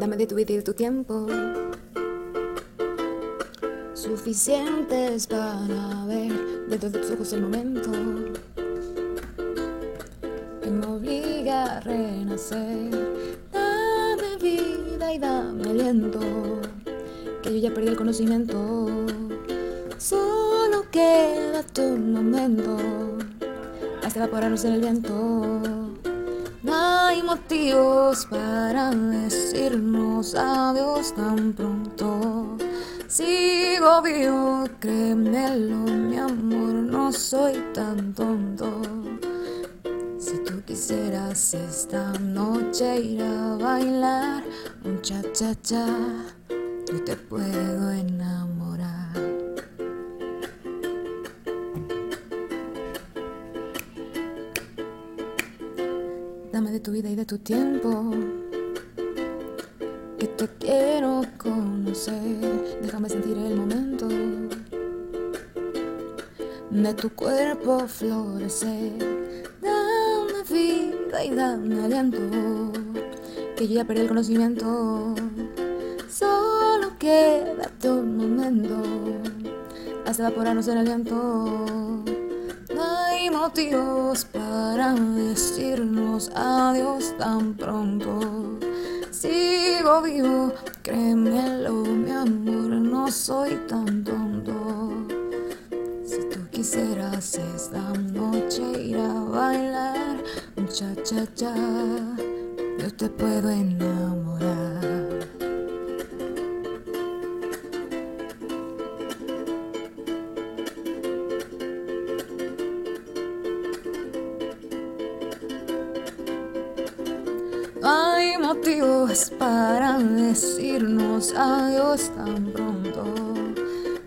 Dame de tu vida y de tu tiempo. Suficientes para ver dentro de tus ojos el momento que me obliga a renacer. Dame vida y dame aliento, que yo ya perdí el conocimiento. Solo queda tu momento hasta evaporarnos en el viento. No hay motivos para decirnos adiós tan pronto. Sigo vivo, créemelo, mi amor, no soy tan tonto. Si tú quisieras esta noche ir a bailar un cha cha cha, yo te puedo enamorar. Dame de tu vida y de tu tiempo. Que te quiero conocer. Déjame sentir el momento. De tu cuerpo florecer. Dame vida y dame aliento. Que yo ya perdí el conocimiento. Solo queda tu momento. Hasta evaporarnos el viento. Motivos para decirnos adiós tan pronto. Sigo vivo, créemelo, mi amor, no soy tan tonto. Si tú quisieras esta noche ir a bailar un cha cha cha, yo te puedo enamorar. Motivos para decirnos adiós tan pronto.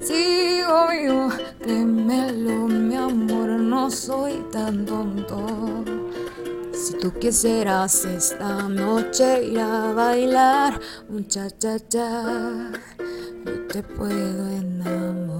Sigo vivo, créemelo, mi amor, no soy tan tonto. Si tú quisieras esta noche ir a bailar un cha cha cha, yo te puedo enamorar.